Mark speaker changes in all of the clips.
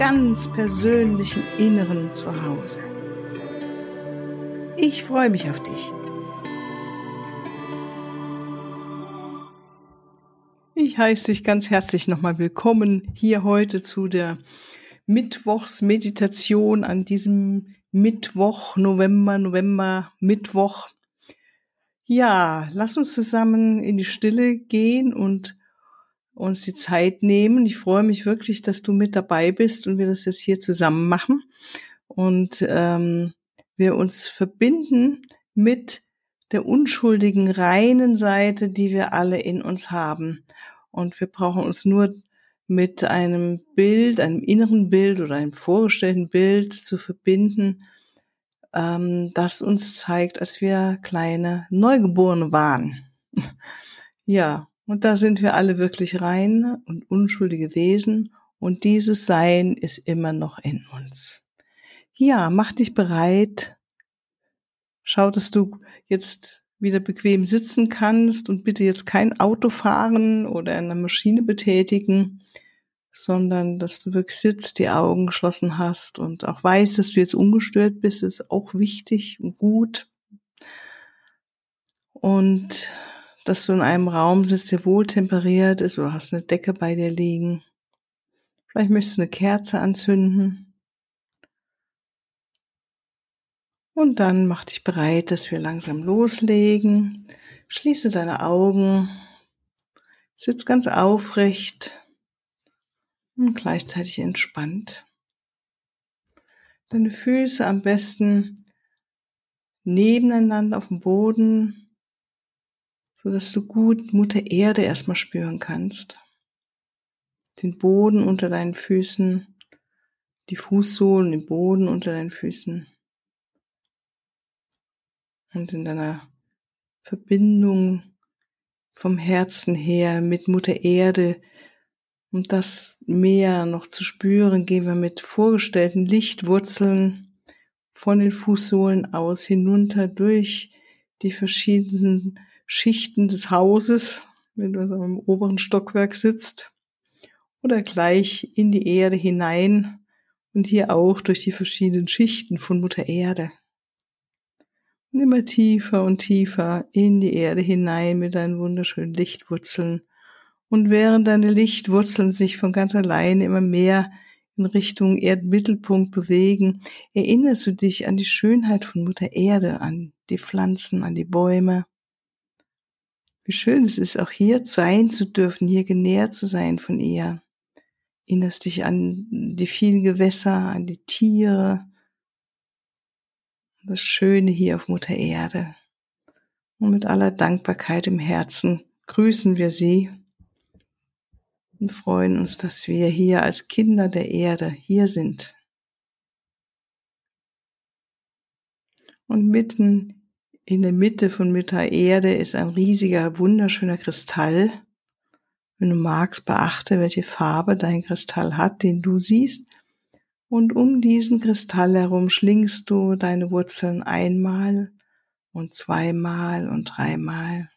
Speaker 1: ganz persönlichen Inneren zu Hause. Ich freue mich auf dich. Ich heiße dich ganz herzlich nochmal willkommen hier heute zu der Mittwochsmeditation an diesem Mittwoch, November, November, Mittwoch. Ja, lass uns zusammen in die Stille gehen und uns die Zeit nehmen. Ich freue mich wirklich, dass du mit dabei bist und wir das jetzt hier zusammen machen und ähm, wir uns verbinden mit der unschuldigen, reinen Seite, die wir alle in uns haben. Und wir brauchen uns nur mit einem Bild, einem inneren Bild oder einem vorgestellten Bild zu verbinden, ähm, das uns zeigt, als wir kleine Neugeborene waren. ja, und da sind wir alle wirklich rein und unschuldige Wesen und dieses Sein ist immer noch in uns. Ja, mach dich bereit. Schau, dass du jetzt wieder bequem sitzen kannst und bitte jetzt kein Auto fahren oder eine Maschine betätigen sondern dass du wirklich sitzt, die Augen geschlossen hast und auch weißt, dass du jetzt ungestört bist, ist auch wichtig und gut. Und dass du in einem Raum sitzt, der wohl temperiert ist oder hast eine Decke bei dir liegen. Vielleicht möchtest du eine Kerze anzünden. Und dann mach dich bereit, dass wir langsam loslegen. Schließe deine Augen. Sitz ganz aufrecht und gleichzeitig entspannt. Deine Füße am besten nebeneinander auf dem Boden, so dass du gut Mutter Erde erstmal spüren kannst. Den Boden unter deinen Füßen, die Fußsohlen, den Boden unter deinen Füßen. Und in deiner Verbindung vom Herzen her mit Mutter Erde um das mehr noch zu spüren, gehen wir mit vorgestellten Lichtwurzeln von den Fußsohlen aus hinunter durch die verschiedenen Schichten des Hauses, wenn du also im oberen Stockwerk sitzt, oder gleich in die Erde hinein und hier auch durch die verschiedenen Schichten von Mutter Erde. Und immer tiefer und tiefer in die Erde hinein mit deinen wunderschönen Lichtwurzeln und während deine Lichtwurzeln sich von ganz allein immer mehr in Richtung Erdmittelpunkt bewegen, erinnerst du dich an die Schönheit von Mutter Erde, an die Pflanzen, an die Bäume. Wie schön es ist, auch hier sein zu dürfen, hier genährt zu sein von ihr. Erinnerst dich an die vielen Gewässer, an die Tiere, das Schöne hier auf Mutter Erde. Und mit aller Dankbarkeit im Herzen grüßen wir sie und freuen uns, dass wir hier als Kinder der Erde hier sind. Und mitten in der Mitte von Mutter Erde ist ein riesiger, wunderschöner Kristall. Wenn du magst, beachte, welche Farbe dein Kristall hat, den du siehst. Und um diesen Kristall herum schlingst du deine Wurzeln einmal und zweimal und dreimal.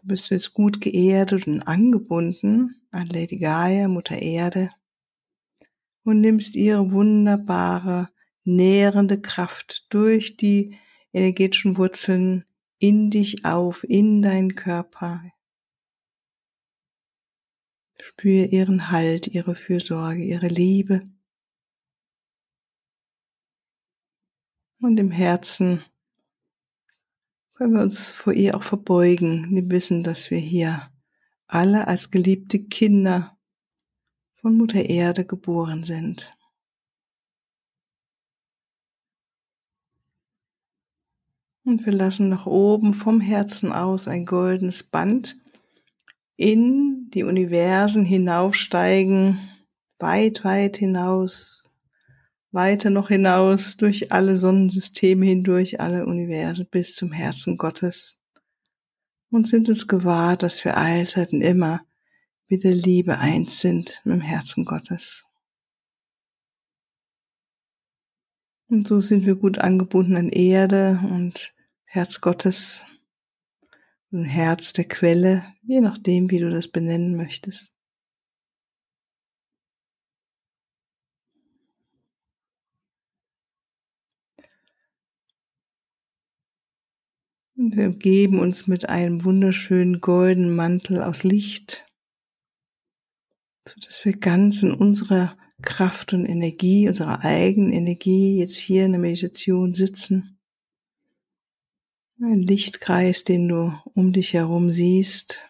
Speaker 1: Du bist jetzt gut geerdet und angebunden an Lady Gaia, Mutter Erde, und nimmst ihre wunderbare, nährende Kraft durch die energetischen Wurzeln in dich auf, in deinen Körper. Spür ihren Halt, ihre Fürsorge, ihre Liebe. Und im Herzen können wir uns vor ihr auch verbeugen. Wir wissen, dass wir hier alle als geliebte Kinder von Mutter Erde geboren sind. Und wir lassen nach oben vom Herzen aus ein goldenes Band in die Universen hinaufsteigen, weit, weit hinaus, weiter noch hinaus durch alle Sonnensysteme hindurch, alle Universen bis zum Herzen Gottes und sind uns gewahr, dass wir allzeiten immer mit der Liebe eins sind mit dem Herzen Gottes. Und so sind wir gut angebunden an Erde und Herz Gottes und Herz der Quelle, je nachdem, wie du das benennen möchtest. Und wir geben uns mit einem wunderschönen goldenen Mantel aus Licht, so dass wir ganz in unserer Kraft und Energie, unserer eigenen Energie jetzt hier in der Meditation sitzen. Ein Lichtkreis, den du um dich herum siehst,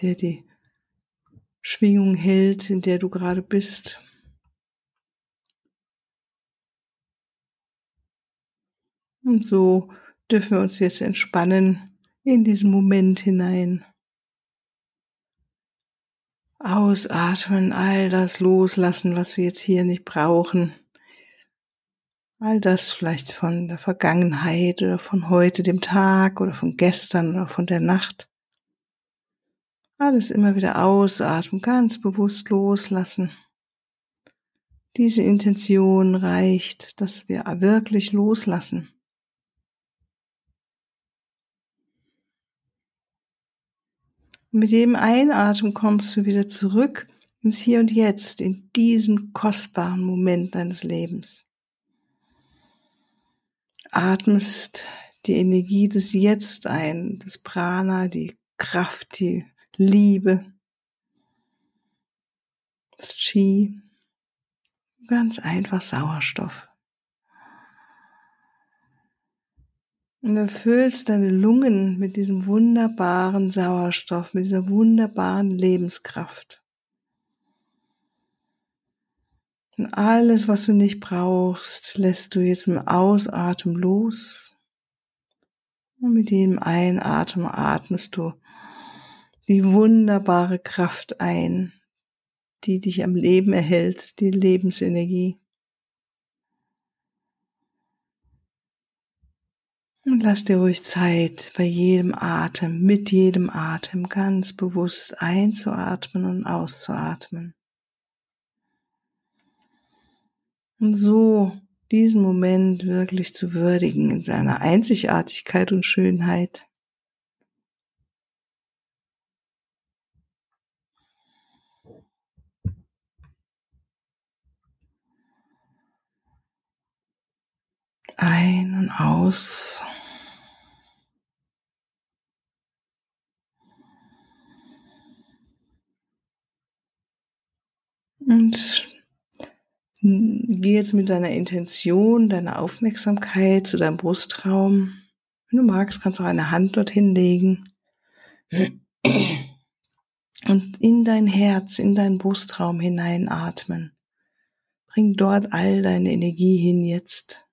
Speaker 1: der die Schwingung hält, in der du gerade bist. Und so dürfen wir uns jetzt entspannen in diesen Moment hinein. Ausatmen, all das loslassen, was wir jetzt hier nicht brauchen. All das vielleicht von der Vergangenheit oder von heute, dem Tag oder von gestern oder von der Nacht. Alles immer wieder ausatmen, ganz bewusst loslassen. Diese Intention reicht, dass wir wirklich loslassen. Mit jedem Einatmen kommst du wieder zurück ins Hier und Jetzt, in diesen kostbaren Moment deines Lebens. Atmest die Energie des Jetzt ein, das Prana, die Kraft, die Liebe, das Chi, ganz einfach Sauerstoff. Und erfüllst deine Lungen mit diesem wunderbaren Sauerstoff, mit dieser wunderbaren Lebenskraft. Und alles, was du nicht brauchst, lässt du jetzt im Ausatmen los. Und mit jedem Einatmen atmest du die wunderbare Kraft ein, die dich am Leben erhält, die Lebensenergie. Und lass dir ruhig Zeit, bei jedem Atem, mit jedem Atem ganz bewusst einzuatmen und auszuatmen. Und so diesen Moment wirklich zu würdigen in seiner Einzigartigkeit und Schönheit. Ein und aus. Und geh jetzt mit deiner Intention, deiner Aufmerksamkeit zu deinem Brustraum. Wenn du magst, kannst du auch eine Hand dorthin legen. Und in dein Herz, in deinen Brustraum hineinatmen. Bring dort all deine Energie hin jetzt.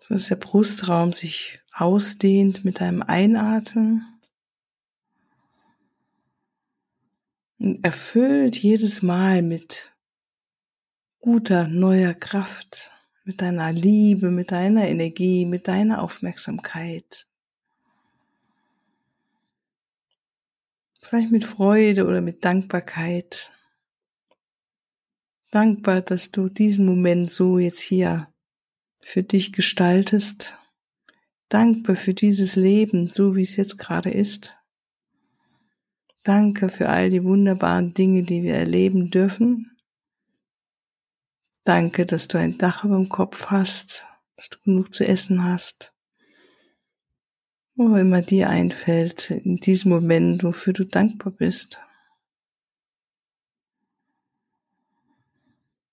Speaker 1: So dass der Brustraum sich ausdehnt mit deinem Einatmen erfüllt jedes Mal mit guter, neuer Kraft, mit deiner Liebe, mit deiner Energie, mit deiner Aufmerksamkeit. Vielleicht mit Freude oder mit Dankbarkeit. Dankbar, dass du diesen Moment so jetzt hier für dich gestaltest. Dankbar für dieses Leben, so wie es jetzt gerade ist. Danke für all die wunderbaren Dinge, die wir erleben dürfen. Danke, dass du ein Dach über dem Kopf hast, dass du genug zu essen hast. Wo immer dir einfällt, in diesem Moment, wofür du dankbar bist.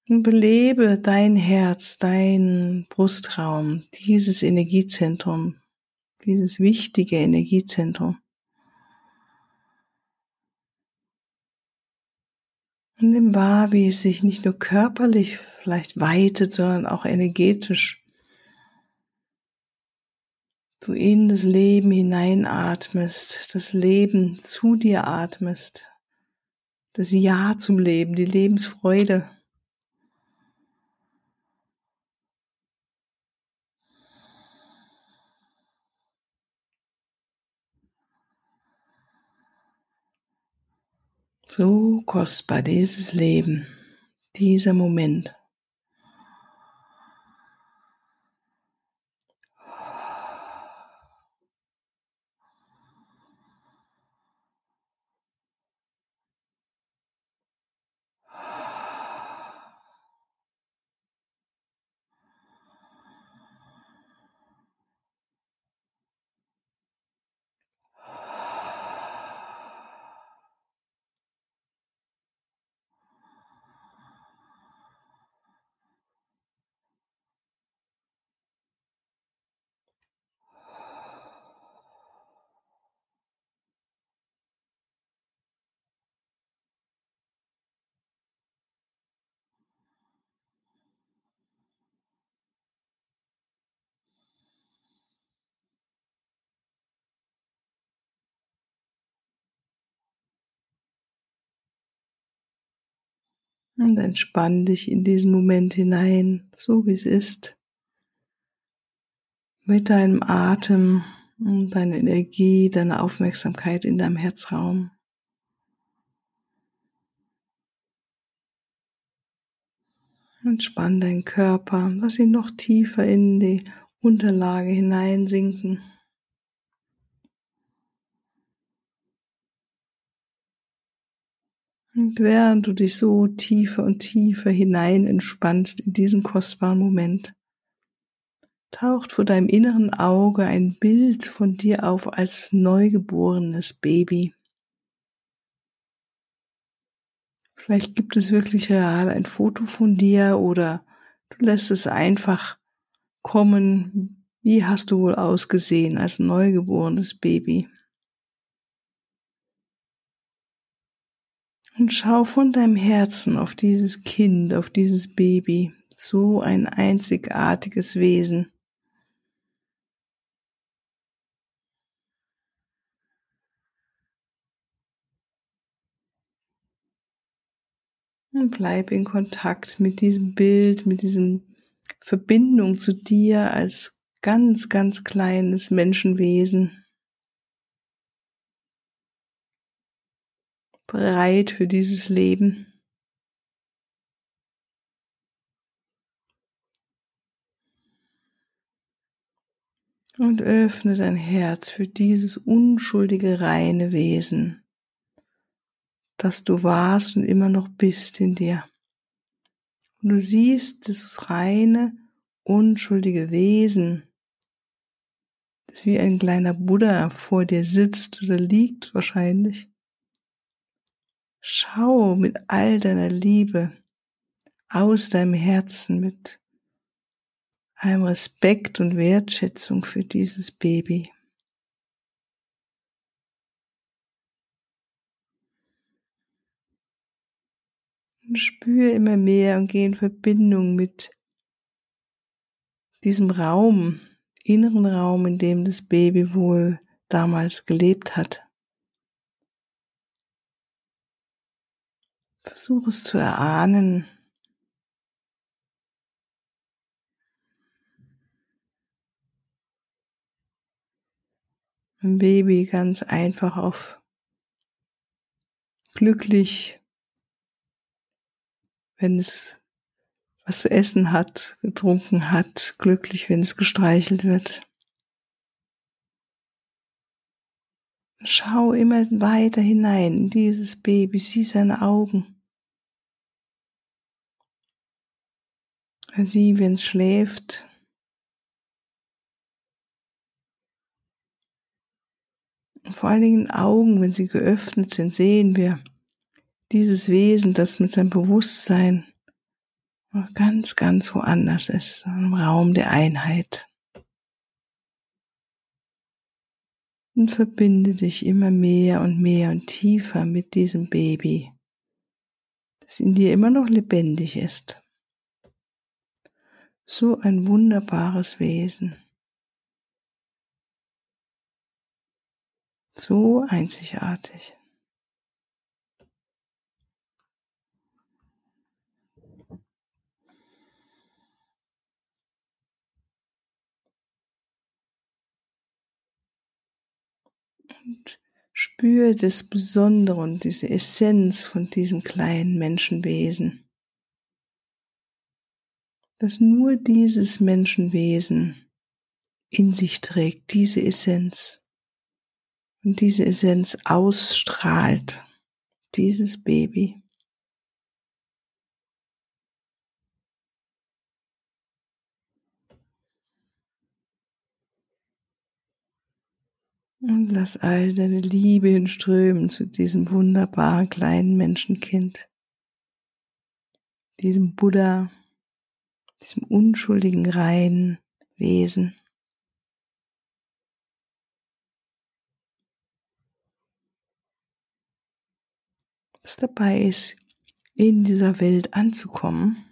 Speaker 1: Und belebe dein Herz, dein Brustraum, dieses Energiezentrum, dieses wichtige Energiezentrum. Und nimm wahr, wie es sich nicht nur körperlich vielleicht weitet, sondern auch energetisch. du in das Leben hineinatmest, das Leben zu dir atmest, das Ja zum Leben, die Lebensfreude. So kostbar dieses Leben, dieser Moment. Und entspann dich in diesen Moment hinein, so wie es ist. Mit deinem Atem und deiner Energie, deiner Aufmerksamkeit in deinem Herzraum. Entspann deinen Körper, lass ihn noch tiefer in die Unterlage hineinsinken. Und während du dich so tiefer und tiefer hinein entspannst in diesen kostbaren Moment, taucht vor deinem inneren Auge ein Bild von dir auf als neugeborenes Baby. Vielleicht gibt es wirklich real ein Foto von dir oder du lässt es einfach kommen. Wie hast du wohl ausgesehen als neugeborenes Baby? Und schau von deinem Herzen auf dieses Kind, auf dieses Baby, so ein einzigartiges Wesen. Und bleib in Kontakt mit diesem Bild, mit diesem Verbindung zu dir als ganz, ganz kleines Menschenwesen. Bereit für dieses Leben. Und öffne dein Herz für dieses unschuldige, reine Wesen, das du warst und immer noch bist in dir. Und du siehst das reine, unschuldige Wesen, das wie ein kleiner Buddha vor dir sitzt oder liegt wahrscheinlich. Schau mit all deiner Liebe aus deinem Herzen mit allem Respekt und Wertschätzung für dieses Baby. Und spüre immer mehr und geh in Verbindung mit diesem Raum, inneren Raum, in dem das Baby wohl damals gelebt hat. Versuch es zu erahnen. Ein Baby ganz einfach auf glücklich, wenn es was zu essen hat, getrunken hat, glücklich, wenn es gestreichelt wird. Schau immer weiter hinein in dieses Baby, sieh seine Augen. Sie, wenn es schläft, vor allen Dingen Augen, wenn sie geöffnet sind, sehen wir dieses Wesen, das mit seinem Bewusstsein ganz, ganz woanders ist, im Raum der Einheit. Und verbinde dich immer mehr und mehr und tiefer mit diesem Baby, das in dir immer noch lebendig ist. So ein wunderbares Wesen. So einzigartig. Und spür das Besondere und diese Essenz von diesem kleinen Menschenwesen. Dass nur dieses Menschenwesen in sich trägt, diese Essenz. Und diese Essenz ausstrahlt, dieses Baby. Und lass all deine Liebe hinströmen zu diesem wunderbaren kleinen Menschenkind, diesem Buddha, diesem unschuldigen, reinen Wesen. Das dabei ist, in dieser Welt anzukommen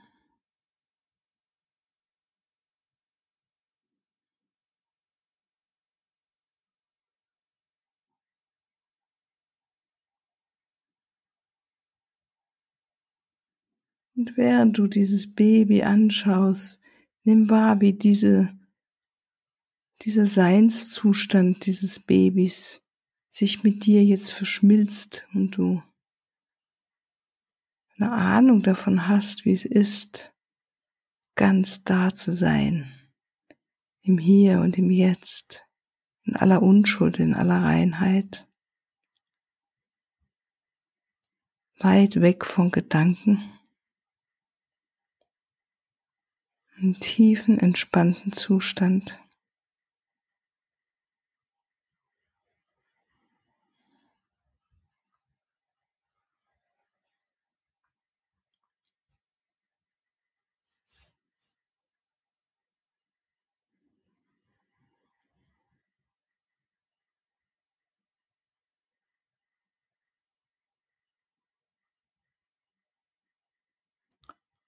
Speaker 1: Und während du dieses Baby anschaust, nimm wahr, wie diese, dieser Seinszustand dieses Babys sich mit dir jetzt verschmilzt und du eine Ahnung davon hast, wie es ist, ganz da zu sein, im Hier und im Jetzt, in aller Unschuld, in aller Reinheit, weit weg von Gedanken einen tiefen, entspannten Zustand.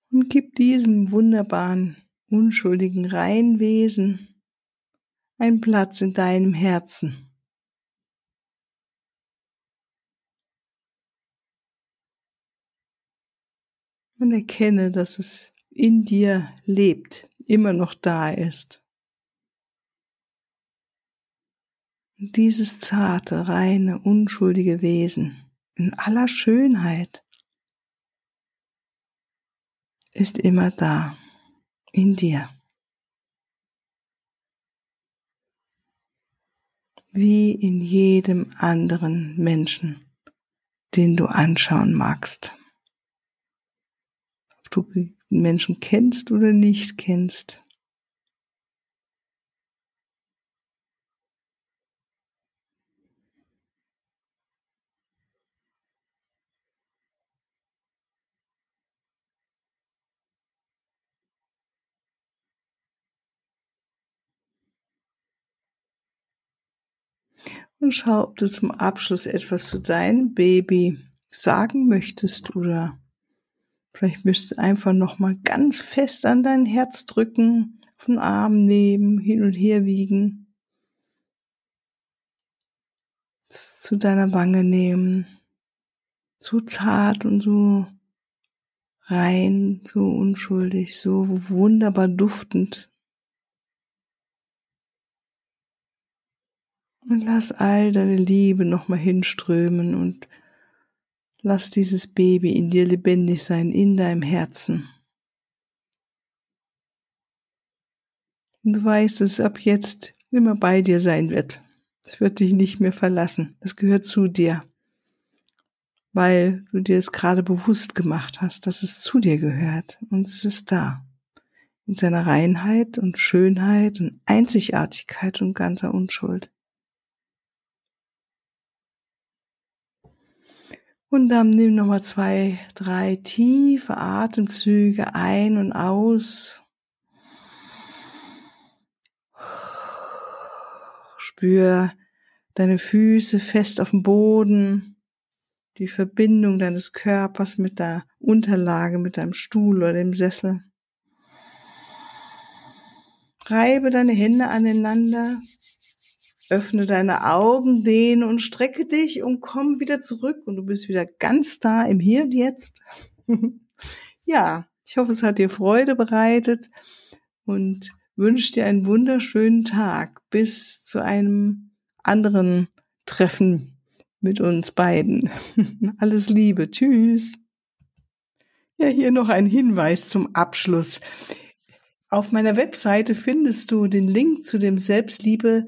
Speaker 1: Und gib diesem wunderbaren unschuldigen Reinwesen ein Platz in deinem Herzen. Und erkenne, dass es in dir lebt, immer noch da ist. Und dieses zarte, reine, unschuldige Wesen in aller Schönheit ist immer da in dir. Wie in jedem anderen Menschen, den du anschauen magst. Ob du Menschen kennst oder nicht kennst. Und schau, ob du zum Abschluss etwas zu deinem Baby sagen möchtest oder vielleicht müsstest du einfach noch mal ganz fest an dein Herz drücken, auf den Arm nehmen, hin und her wiegen, zu deiner Wange nehmen, so zart und so rein, so unschuldig, so wunderbar duftend. Und lass all deine Liebe nochmal hinströmen und lass dieses Baby in dir lebendig sein, in deinem Herzen. Und du weißt, dass es ab jetzt immer bei dir sein wird. Es wird dich nicht mehr verlassen. Es gehört zu dir. Weil du dir es gerade bewusst gemacht hast, dass es zu dir gehört. Und es ist da. In seiner Reinheit und Schönheit und Einzigartigkeit und ganzer Unschuld. Und dann nimm nochmal zwei, drei tiefe Atemzüge ein und aus. Spür deine Füße fest auf dem Boden, die Verbindung deines Körpers mit der Unterlage, mit deinem Stuhl oder dem Sessel. Reibe deine Hände aneinander öffne deine Augen, dehne und strecke dich und komm wieder zurück und du bist wieder ganz da im Hier und Jetzt. ja, ich hoffe, es hat dir Freude bereitet und wünsche dir einen wunderschönen Tag bis zu einem anderen Treffen mit uns beiden. Alles Liebe. Tschüss. Ja, hier noch ein Hinweis zum Abschluss. Auf meiner Webseite findest du den Link zu dem Selbstliebe